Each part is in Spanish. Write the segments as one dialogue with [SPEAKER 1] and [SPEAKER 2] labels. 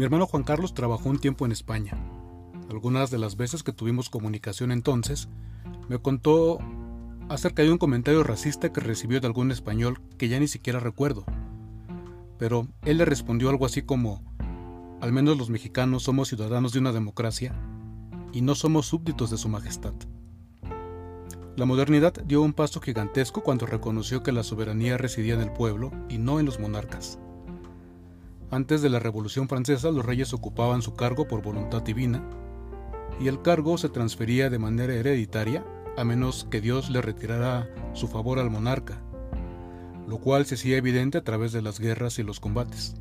[SPEAKER 1] Mi hermano Juan Carlos trabajó un tiempo en España. Algunas de las veces que tuvimos comunicación entonces, me contó acerca de un comentario racista que recibió de algún español que ya ni siquiera recuerdo. Pero él le respondió algo así como, al menos los mexicanos somos ciudadanos de una democracia y no somos súbditos de su majestad. La modernidad dio un paso gigantesco cuando reconoció que la soberanía residía en el pueblo y no en los monarcas. Antes de la Revolución Francesa los reyes ocupaban su cargo por voluntad divina y el cargo se transfería de manera hereditaria a menos que Dios le retirara su favor al monarca, lo cual se hacía evidente a través de las guerras y los combates.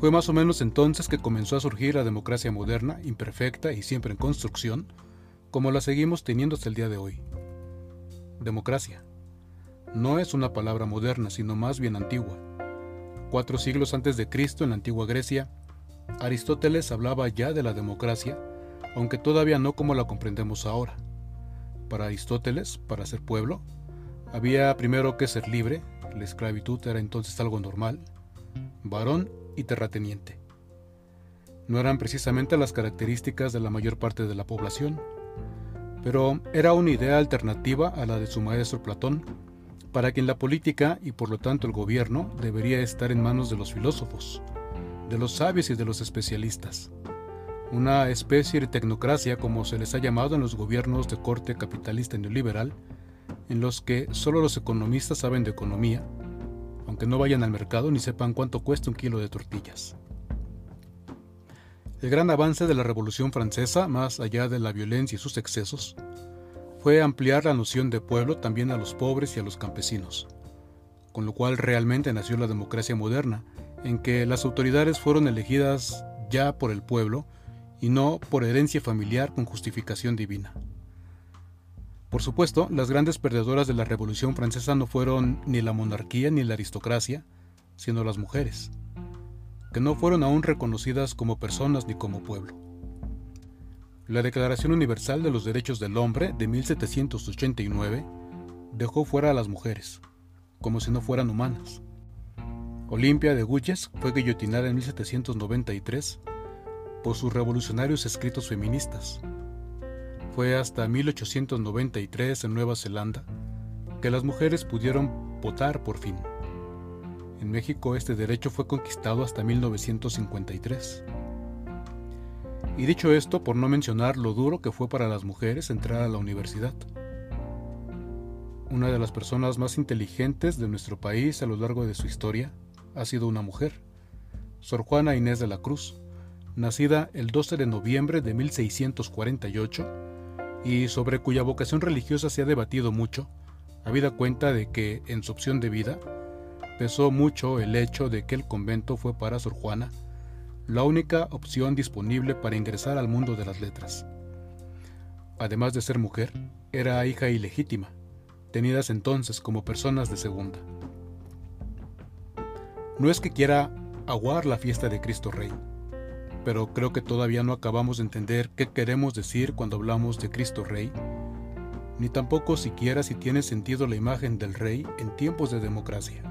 [SPEAKER 1] Fue más o menos entonces que comenzó a surgir la democracia moderna, imperfecta y siempre en construcción, como la seguimos teniendo hasta el día de hoy. Democracia. No es una palabra moderna, sino más bien antigua. Cuatro siglos antes de Cristo, en la antigua Grecia, Aristóteles hablaba ya de la democracia, aunque todavía no como la comprendemos ahora. Para Aristóteles, para ser pueblo, había primero que ser libre, la esclavitud era entonces algo normal, varón y terrateniente. No eran precisamente las características de la mayor parte de la población, pero era una idea alternativa a la de su maestro Platón, para quien la política y por lo tanto el gobierno debería estar en manos de los filósofos, de los sabios y de los especialistas. Una especie de tecnocracia como se les ha llamado en los gobiernos de corte capitalista neoliberal, en los que solo los economistas saben de economía, aunque no vayan al mercado ni sepan cuánto cuesta un kilo de tortillas. El gran avance de la Revolución Francesa, más allá de la violencia y sus excesos, fue ampliar la noción de pueblo también a los pobres y a los campesinos, con lo cual realmente nació la democracia moderna, en que las autoridades fueron elegidas ya por el pueblo y no por herencia familiar con justificación divina. Por supuesto, las grandes perdedoras de la Revolución Francesa no fueron ni la monarquía ni la aristocracia, sino las mujeres que no fueron aún reconocidas como personas ni como pueblo. La Declaración Universal de los Derechos del Hombre de 1789 dejó fuera a las mujeres, como si no fueran humanas. Olimpia de Guyes fue guillotinada en 1793 por sus revolucionarios escritos feministas. Fue hasta 1893 en Nueva Zelanda que las mujeres pudieron votar por fin. En México este derecho fue conquistado hasta 1953. Y dicho esto, por no mencionar lo duro que fue para las mujeres entrar a la universidad. Una de las personas más inteligentes de nuestro país a lo largo de su historia ha sido una mujer, Sor Juana Inés de la Cruz, nacida el 12 de noviembre de 1648 y sobre cuya vocación religiosa se ha debatido mucho, habida cuenta de que en su opción de vida pesó mucho el hecho de que el convento fue para Sor Juana la única opción disponible para ingresar al mundo de las letras. Además de ser mujer, era hija ilegítima, tenidas entonces como personas de segunda. No es que quiera aguar la fiesta de Cristo Rey, pero creo que todavía no acabamos de entender qué queremos decir cuando hablamos de Cristo Rey, ni tampoco siquiera si tiene sentido la imagen del Rey en tiempos de democracia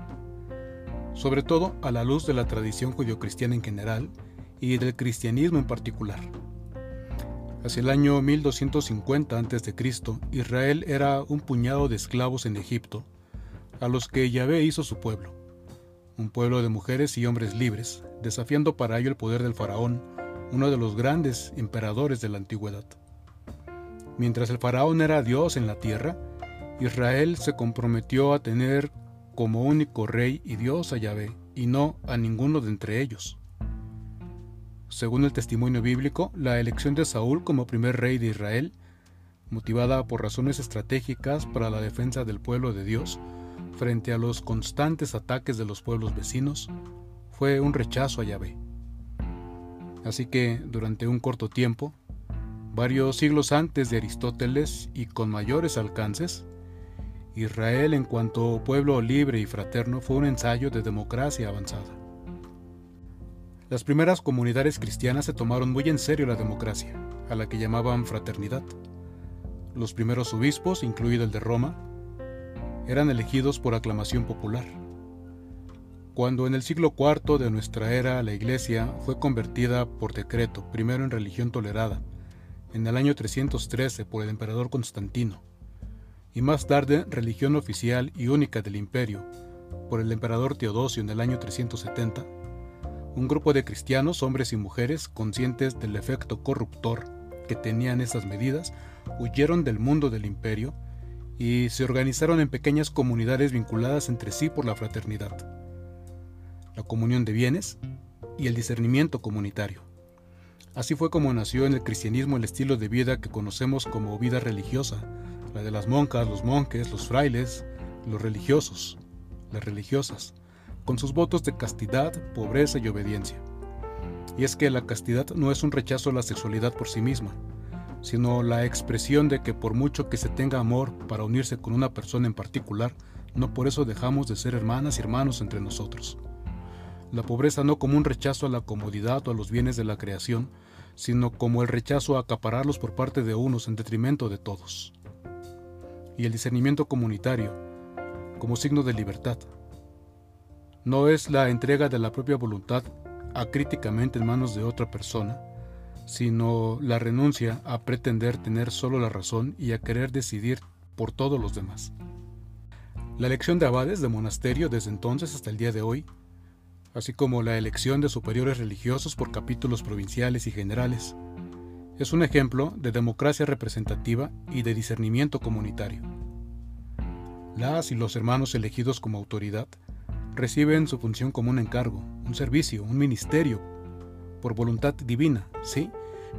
[SPEAKER 1] sobre todo a la luz de la tradición judio-cristiana en general y del cristianismo en particular. Hacia el año 1250 a.C., Israel era un puñado de esclavos en Egipto, a los que Yahvé hizo su pueblo, un pueblo de mujeres y hombres libres, desafiando para ello el poder del faraón, uno de los grandes emperadores de la antigüedad. Mientras el faraón era Dios en la tierra, Israel se comprometió a tener como único rey y Dios a Yahvé, y no a ninguno de entre ellos. Según el testimonio bíblico, la elección de Saúl como primer rey de Israel, motivada por razones estratégicas para la defensa del pueblo de Dios frente a los constantes ataques de los pueblos vecinos, fue un rechazo a Yahvé. Así que, durante un corto tiempo, varios siglos antes de Aristóteles y con mayores alcances, Israel en cuanto pueblo libre y fraterno fue un ensayo de democracia avanzada. Las primeras comunidades cristianas se tomaron muy en serio la democracia, a la que llamaban fraternidad. Los primeros obispos, incluido el de Roma, eran elegidos por aclamación popular. Cuando en el siglo IV de nuestra era la Iglesia fue convertida por decreto, primero en religión tolerada, en el año 313 por el emperador Constantino, y más tarde religión oficial y única del imperio, por el emperador Teodosio en el año 370, un grupo de cristianos, hombres y mujeres, conscientes del efecto corruptor que tenían esas medidas, huyeron del mundo del imperio y se organizaron en pequeñas comunidades vinculadas entre sí por la fraternidad la comunión de bienes y el discernimiento comunitario. Así fue como nació en el cristianismo el estilo de vida que conocemos como vida religiosa, la de las monjas, los monjes, los frailes, los religiosos, las religiosas, con sus votos de castidad, pobreza y obediencia. Y es que la castidad no es un rechazo a la sexualidad por sí misma, sino la expresión de que por mucho que se tenga amor para unirse con una persona en particular, no por eso dejamos de ser hermanas y hermanos entre nosotros la pobreza no como un rechazo a la comodidad o a los bienes de la creación, sino como el rechazo a acapararlos por parte de unos en detrimento de todos. Y el discernimiento comunitario, como signo de libertad. No es la entrega de la propia voluntad acríticamente en manos de otra persona, sino la renuncia a pretender tener solo la razón y a querer decidir por todos los demás. La elección de abades de monasterio desde entonces hasta el día de hoy así como la elección de superiores religiosos por capítulos provinciales y generales. Es un ejemplo de democracia representativa y de discernimiento comunitario. Las y los hermanos elegidos como autoridad reciben su función como un encargo, un servicio, un ministerio, por voluntad divina, sí,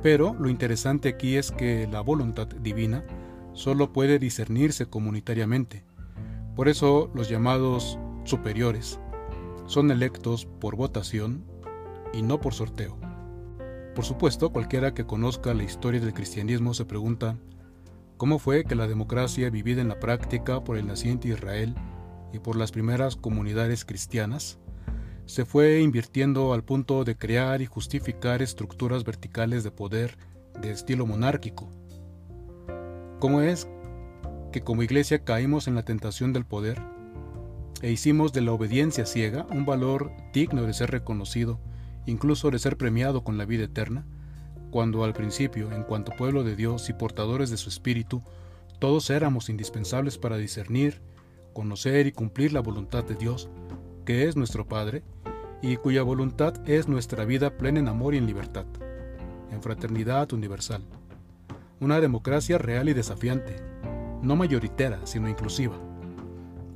[SPEAKER 1] pero lo interesante aquí es que la voluntad divina solo puede discernirse comunitariamente. Por eso los llamados superiores son electos por votación y no por sorteo. Por supuesto, cualquiera que conozca la historia del cristianismo se pregunta, ¿cómo fue que la democracia vivida en la práctica por el naciente Israel y por las primeras comunidades cristianas se fue invirtiendo al punto de crear y justificar estructuras verticales de poder de estilo monárquico? ¿Cómo es que como iglesia caímos en la tentación del poder e hicimos de la obediencia ciega un valor digno de ser reconocido, incluso de ser premiado con la vida eterna, cuando al principio, en cuanto pueblo de Dios y portadores de su Espíritu, todos éramos indispensables para discernir, conocer y cumplir la voluntad de Dios, que es nuestro Padre, y cuya voluntad es nuestra vida plena en amor y en libertad, en fraternidad universal. Una democracia real y desafiante, no mayoritera, sino inclusiva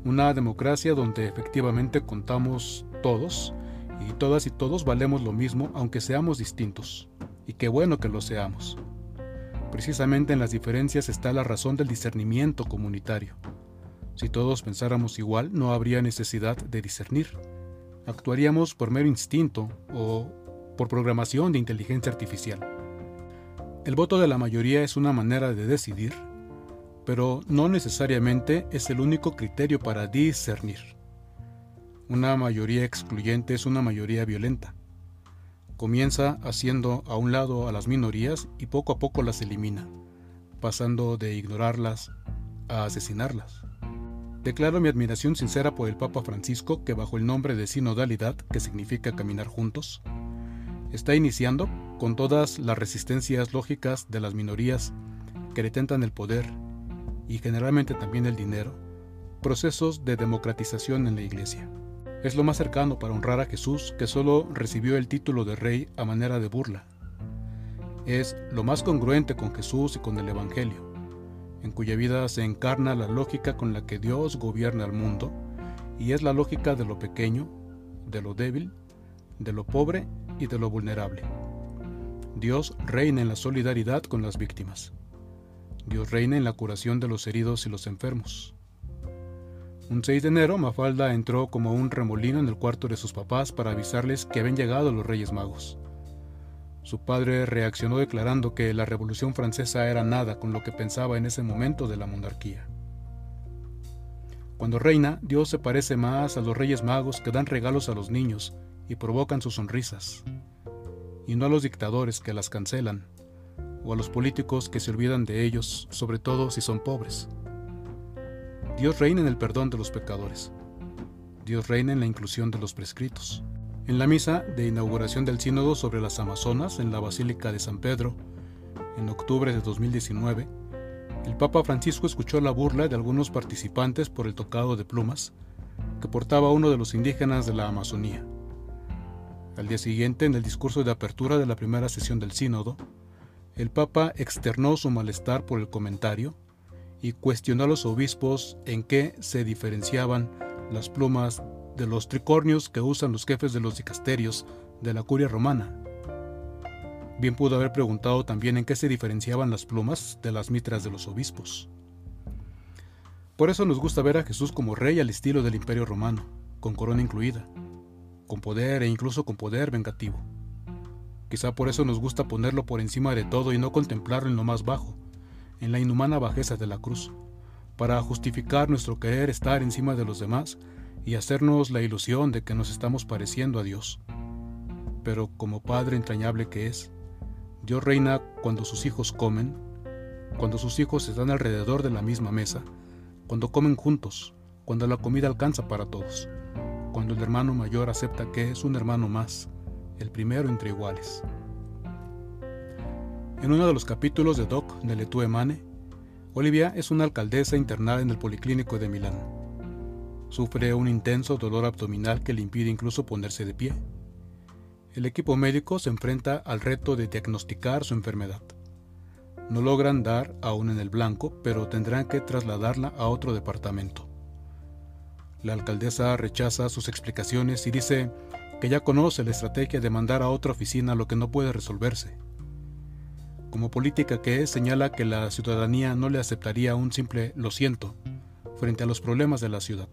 [SPEAKER 1] una democracia donde efectivamente contamos todos y todas y todos valemos lo mismo aunque seamos distintos. Y qué bueno que lo seamos. Precisamente en las diferencias está la razón del discernimiento comunitario. Si todos pensáramos igual, no habría necesidad de discernir. Actuaríamos por mero instinto o por programación de inteligencia artificial. El voto de la mayoría es una manera de decidir pero no necesariamente es el único criterio para discernir. Una mayoría excluyente es una mayoría violenta. Comienza haciendo a un lado a las minorías y poco a poco las elimina, pasando de ignorarlas a asesinarlas. Declaro mi admiración sincera por el Papa Francisco que bajo el nombre de sinodalidad, que significa caminar juntos, está iniciando, con todas las resistencias lógicas de las minorías que detentan el poder y generalmente también el dinero, procesos de democratización en la Iglesia. Es lo más cercano para honrar a Jesús que solo recibió el título de rey a manera de burla. Es lo más congruente con Jesús y con el Evangelio, en cuya vida se encarna la lógica con la que Dios gobierna el mundo, y es la lógica de lo pequeño, de lo débil, de lo pobre y de lo vulnerable. Dios reina en la solidaridad con las víctimas. Dios reina en la curación de los heridos y los enfermos. Un 6 de enero, Mafalda entró como un remolino en el cuarto de sus papás para avisarles que habían llegado los Reyes Magos. Su padre reaccionó declarando que la Revolución Francesa era nada con lo que pensaba en ese momento de la monarquía. Cuando reina, Dios se parece más a los Reyes Magos que dan regalos a los niños y provocan sus sonrisas, y no a los dictadores que las cancelan o a los políticos que se olvidan de ellos, sobre todo si son pobres. Dios reina en el perdón de los pecadores. Dios reina en la inclusión de los prescritos. En la misa de inauguración del sínodo sobre las Amazonas en la Basílica de San Pedro, en octubre de 2019, el Papa Francisco escuchó la burla de algunos participantes por el tocado de plumas que portaba uno de los indígenas de la Amazonía. Al día siguiente, en el discurso de apertura de la primera sesión del sínodo, el Papa externó su malestar por el comentario y cuestionó a los obispos en qué se diferenciaban las plumas de los tricornios que usan los jefes de los dicasterios de la curia romana. Bien pudo haber preguntado también en qué se diferenciaban las plumas de las mitras de los obispos. Por eso nos gusta ver a Jesús como rey al estilo del imperio romano, con corona incluida, con poder e incluso con poder vengativo. Quizá por eso nos gusta ponerlo por encima de todo y no contemplarlo en lo más bajo, en la inhumana bajeza de la cruz, para justificar nuestro querer estar encima de los demás y hacernos la ilusión de que nos estamos pareciendo a Dios. Pero como Padre entrañable que es, Dios reina cuando sus hijos comen, cuando sus hijos están alrededor de la misma mesa, cuando comen juntos, cuando la comida alcanza para todos cuando el hermano mayor acepta que es un hermano más, el primero entre iguales. En uno de los capítulos de Doc de Letue Olivia es una alcaldesa internada en el Policlínico de Milán. Sufre un intenso dolor abdominal que le impide incluso ponerse de pie. El equipo médico se enfrenta al reto de diagnosticar su enfermedad. No logran dar aún en el blanco, pero tendrán que trasladarla a otro departamento. La alcaldesa rechaza sus explicaciones y dice que ya conoce la estrategia de mandar a otra oficina lo que no puede resolverse. Como política que es, señala que la ciudadanía no le aceptaría un simple lo siento frente a los problemas de la ciudad.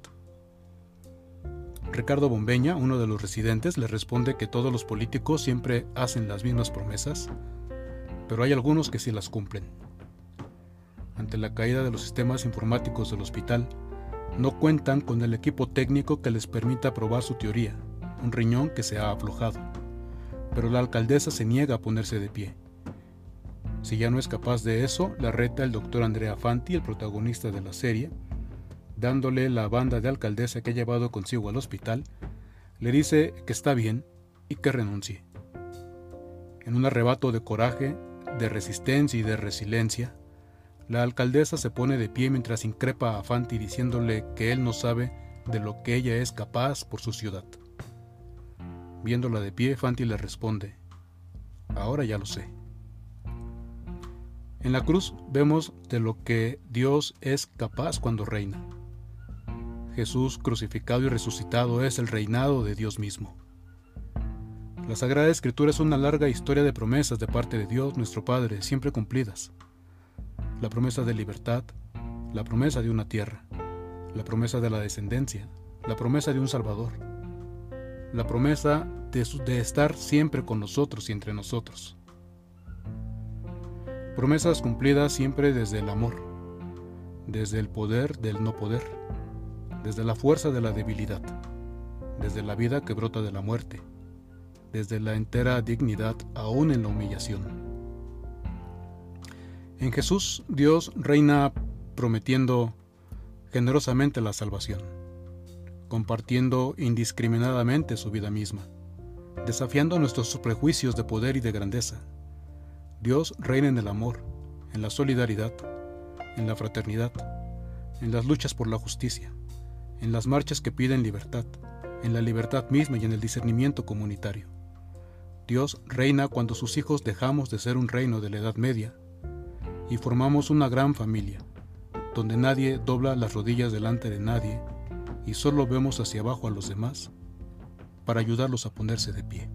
[SPEAKER 1] Ricardo Bombeña, uno de los residentes, le responde que todos los políticos siempre hacen las mismas promesas, pero hay algunos que sí las cumplen. Ante la caída de los sistemas informáticos del hospital, no cuentan con el equipo técnico que les permita probar su teoría, un riñón que se ha aflojado. Pero la alcaldesa se niega a ponerse de pie. Si ya no es capaz de eso, la reta el doctor Andrea Fanti, el protagonista de la serie, dándole la banda de alcaldesa que ha llevado consigo al hospital, le dice que está bien y que renuncie. En un arrebato de coraje, de resistencia y de resiliencia, la alcaldesa se pone de pie mientras increpa a Fanti diciéndole que él no sabe de lo que ella es capaz por su ciudad. Viéndola de pie, Fanti le responde, ahora ya lo sé. En la cruz vemos de lo que Dios es capaz cuando reina. Jesús crucificado y resucitado es el reinado de Dios mismo. La Sagrada Escritura es una larga historia de promesas de parte de Dios nuestro Padre, siempre cumplidas la promesa de libertad, la promesa de una tierra, la promesa de la descendencia, la promesa de un Salvador, la promesa de, estar siempre con nosotros y entre nosotros. Promesas cumplidas siempre desde el amor, desde el poder del no poder, desde la fuerza de la debilidad, desde la vida que brota de la muerte, desde la entera dignidad aún en la humillación. En Jesús, Dios reina prometiendo generosamente la salvación, compartiendo indiscriminadamente su vida misma, desafiando nuestros prejuicios de poder y de grandeza. Dios reina en el amor, en la solidaridad, en la fraternidad, en las luchas por la justicia, en las marchas que piden libertad, en la libertad misma y en el discernimiento comunitario. Dios reina cuando sus hijos dejamos de ser un reino de la Edad Media y formamos una gran familia, donde nadie dobla las rodillas delante de nadie y solo vemos hacia abajo a los demás para ayudarlos a ponerse de pie.